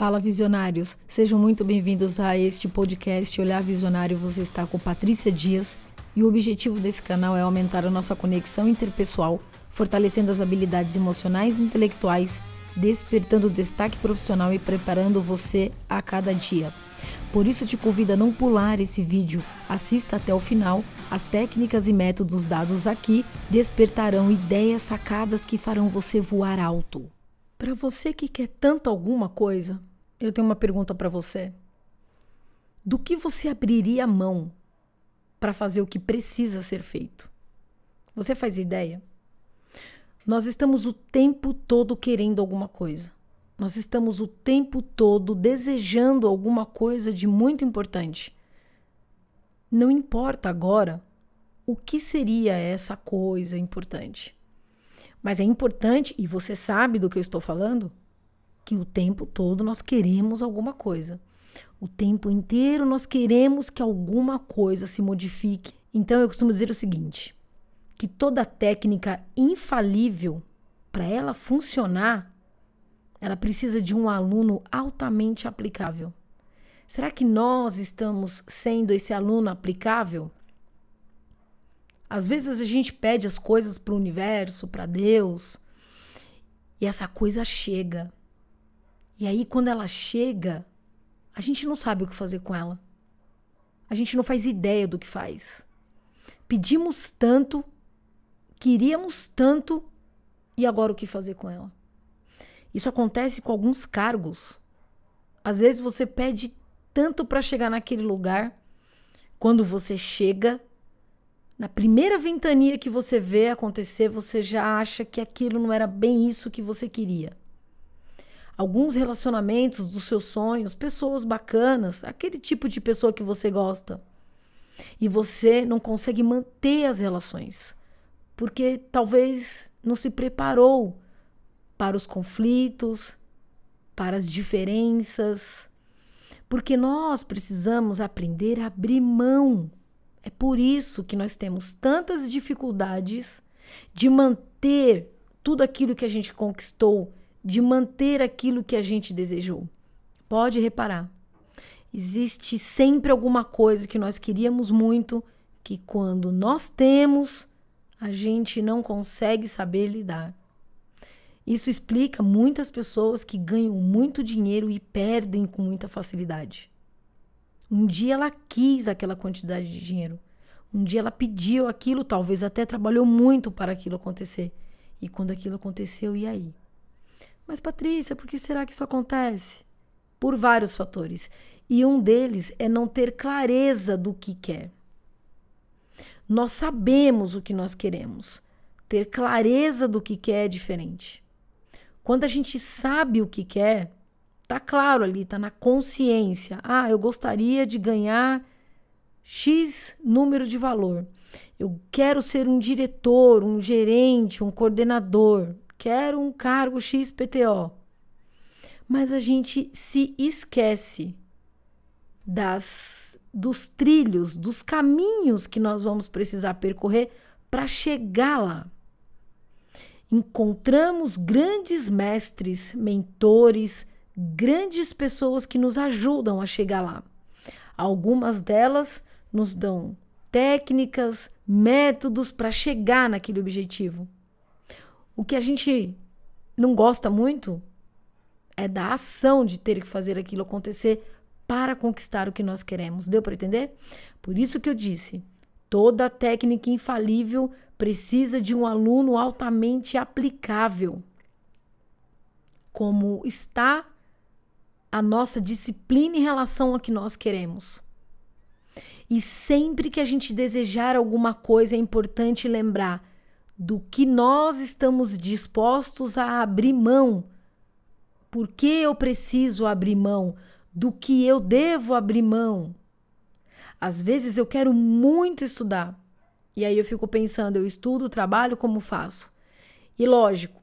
Fala visionários, sejam muito bem-vindos a este podcast Olhar Visionário. Você está com Patrícia Dias e o objetivo desse canal é aumentar a nossa conexão interpessoal, fortalecendo as habilidades emocionais e intelectuais, despertando destaque profissional e preparando você a cada dia. Por isso te convido a não pular esse vídeo, assista até o final. As técnicas e métodos dados aqui despertarão ideias sacadas que farão você voar alto. Para você que quer tanto alguma coisa, eu tenho uma pergunta para você. Do que você abriria a mão para fazer o que precisa ser feito? Você faz ideia? Nós estamos o tempo todo querendo alguma coisa. Nós estamos o tempo todo desejando alguma coisa de muito importante. Não importa agora o que seria essa coisa importante. Mas é importante, e você sabe do que eu estou falando, que o tempo todo nós queremos alguma coisa. O tempo inteiro nós queremos que alguma coisa se modifique. Então eu costumo dizer o seguinte: que toda técnica infalível, para ela funcionar, ela precisa de um aluno altamente aplicável. Será que nós estamos sendo esse aluno aplicável? Às vezes a gente pede as coisas para o universo, para Deus, e essa coisa chega. E aí, quando ela chega, a gente não sabe o que fazer com ela. A gente não faz ideia do que faz. Pedimos tanto, queríamos tanto, e agora o que fazer com ela? Isso acontece com alguns cargos. Às vezes você pede tanto para chegar naquele lugar, quando você chega, na primeira ventania que você vê acontecer, você já acha que aquilo não era bem isso que você queria. Alguns relacionamentos dos seus sonhos, pessoas bacanas, aquele tipo de pessoa que você gosta. E você não consegue manter as relações, porque talvez não se preparou para os conflitos, para as diferenças, porque nós precisamos aprender a abrir mão é por isso que nós temos tantas dificuldades de manter tudo aquilo que a gente conquistou, de manter aquilo que a gente desejou. Pode reparar. Existe sempre alguma coisa que nós queríamos muito que quando nós temos, a gente não consegue saber lidar. Isso explica muitas pessoas que ganham muito dinheiro e perdem com muita facilidade. Um dia ela quis aquela quantidade de dinheiro. Um dia ela pediu aquilo, talvez até trabalhou muito para aquilo acontecer. E quando aquilo aconteceu, e aí? Mas Patrícia, por que será que isso acontece? Por vários fatores. E um deles é não ter clareza do que quer. Nós sabemos o que nós queremos. Ter clareza do que quer é diferente. Quando a gente sabe o que quer, Tá claro ali, tá na consciência. Ah, eu gostaria de ganhar X número de valor. Eu quero ser um diretor, um gerente, um coordenador. Quero um cargo XPTO. Mas a gente se esquece das dos trilhos, dos caminhos que nós vamos precisar percorrer para chegar lá. Encontramos grandes mestres, mentores, grandes pessoas que nos ajudam a chegar lá. Algumas delas nos dão técnicas, métodos para chegar naquele objetivo. O que a gente não gosta muito é da ação de ter que fazer aquilo acontecer para conquistar o que nós queremos. Deu para entender? Por isso que eu disse: toda técnica infalível precisa de um aluno altamente aplicável. Como está a nossa disciplina em relação ao que nós queremos. E sempre que a gente desejar alguma coisa, é importante lembrar do que nós estamos dispostos a abrir mão. Por que eu preciso abrir mão? Do que eu devo abrir mão? Às vezes eu quero muito estudar. E aí eu fico pensando, eu estudo, trabalho, como faço? E lógico,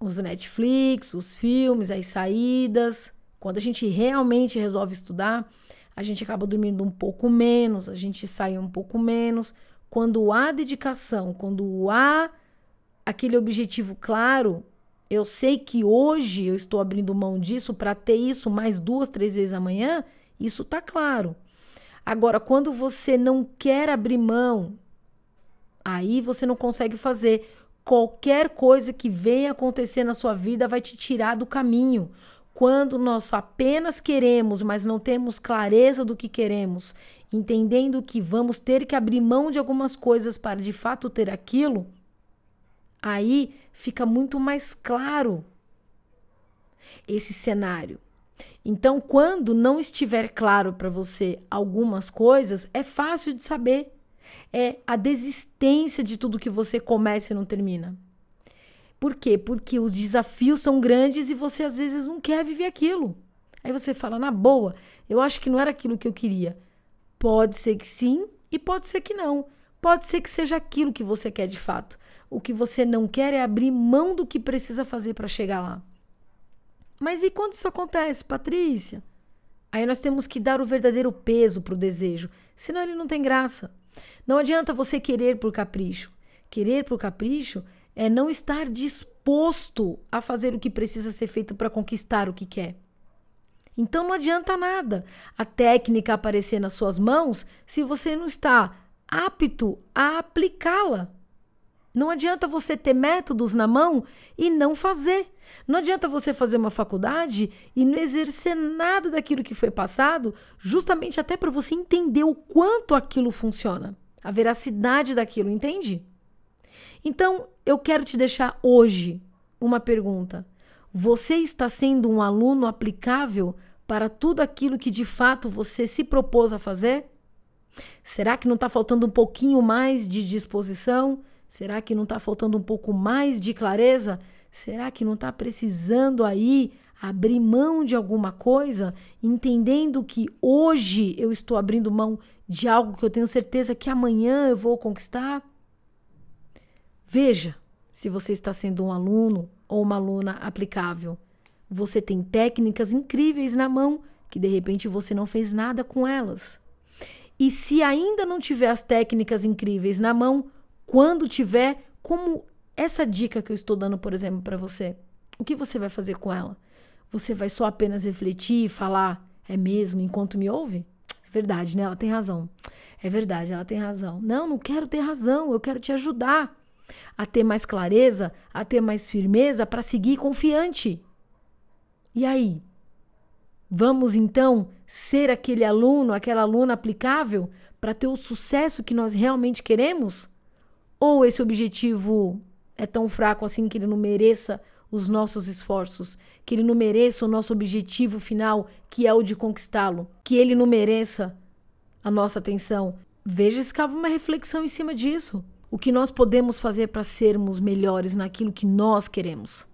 os Netflix, os filmes, as saídas, quando a gente realmente resolve estudar, a gente acaba dormindo um pouco menos, a gente sai um pouco menos. Quando há dedicação, quando há aquele objetivo claro, eu sei que hoje eu estou abrindo mão disso para ter isso mais duas, três vezes amanhã, isso tá claro. Agora, quando você não quer abrir mão, aí você não consegue fazer. Qualquer coisa que venha acontecer na sua vida vai te tirar do caminho. Quando nós apenas queremos, mas não temos clareza do que queremos, entendendo que vamos ter que abrir mão de algumas coisas para de fato ter aquilo, aí fica muito mais claro esse cenário. Então, quando não estiver claro para você algumas coisas, é fácil de saber. É a desistência de tudo que você começa e não termina. Por quê? Porque os desafios são grandes e você às vezes não quer viver aquilo. Aí você fala, na boa, eu acho que não era aquilo que eu queria. Pode ser que sim e pode ser que não. Pode ser que seja aquilo que você quer de fato. O que você não quer é abrir mão do que precisa fazer para chegar lá. Mas e quando isso acontece, Patrícia? Aí nós temos que dar o verdadeiro peso para o desejo, senão ele não tem graça. Não adianta você querer por capricho. Querer por capricho é não estar disposto a fazer o que precisa ser feito para conquistar o que quer. Então não adianta nada a técnica aparecer nas suas mãos se você não está apto a aplicá-la. Não adianta você ter métodos na mão e não fazer. Não adianta você fazer uma faculdade e não exercer nada daquilo que foi passado, justamente até para você entender o quanto aquilo funciona, a veracidade daquilo, entende? Então, eu quero te deixar hoje uma pergunta. Você está sendo um aluno aplicável para tudo aquilo que de fato você se propôs a fazer? Será que não está faltando um pouquinho mais de disposição? Será que não está faltando um pouco mais de clareza? Será que não está precisando aí abrir mão de alguma coisa, entendendo que hoje eu estou abrindo mão de algo que eu tenho certeza que amanhã eu vou conquistar? Veja se você está sendo um aluno ou uma aluna aplicável. Você tem técnicas incríveis na mão que de repente você não fez nada com elas. E se ainda não tiver as técnicas incríveis na mão, quando tiver, como essa dica que eu estou dando, por exemplo, para você, o que você vai fazer com ela? Você vai só apenas refletir e falar, é mesmo, enquanto me ouve? É verdade, né? Ela tem razão. É verdade, ela tem razão. Não, não quero ter razão, eu quero te ajudar a ter mais clareza, a ter mais firmeza para seguir confiante. E aí? Vamos então ser aquele aluno, aquela aluna aplicável para ter o sucesso que nós realmente queremos? Ou esse objetivo é tão fraco assim que ele não mereça os nossos esforços, que ele não mereça o nosso objetivo final, que é o de conquistá-lo, que ele não mereça a nossa atenção. Veja se cabe uma reflexão em cima disso. O que nós podemos fazer para sermos melhores naquilo que nós queremos?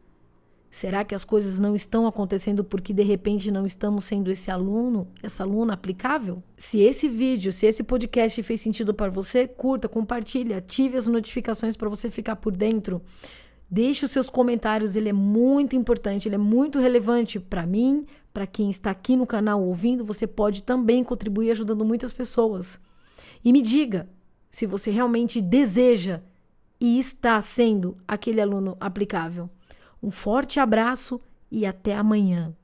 Será que as coisas não estão acontecendo porque de repente não estamos sendo esse aluno, essa aluna aplicável? Se esse vídeo, se esse podcast fez sentido para você, curta, compartilhe, ative as notificações para você ficar por dentro. Deixe os seus comentários, ele é muito importante, ele é muito relevante para mim, para quem está aqui no canal ouvindo, você pode também contribuir ajudando muitas pessoas. E me diga se você realmente deseja e está sendo aquele aluno aplicável. Um forte abraço e até amanhã.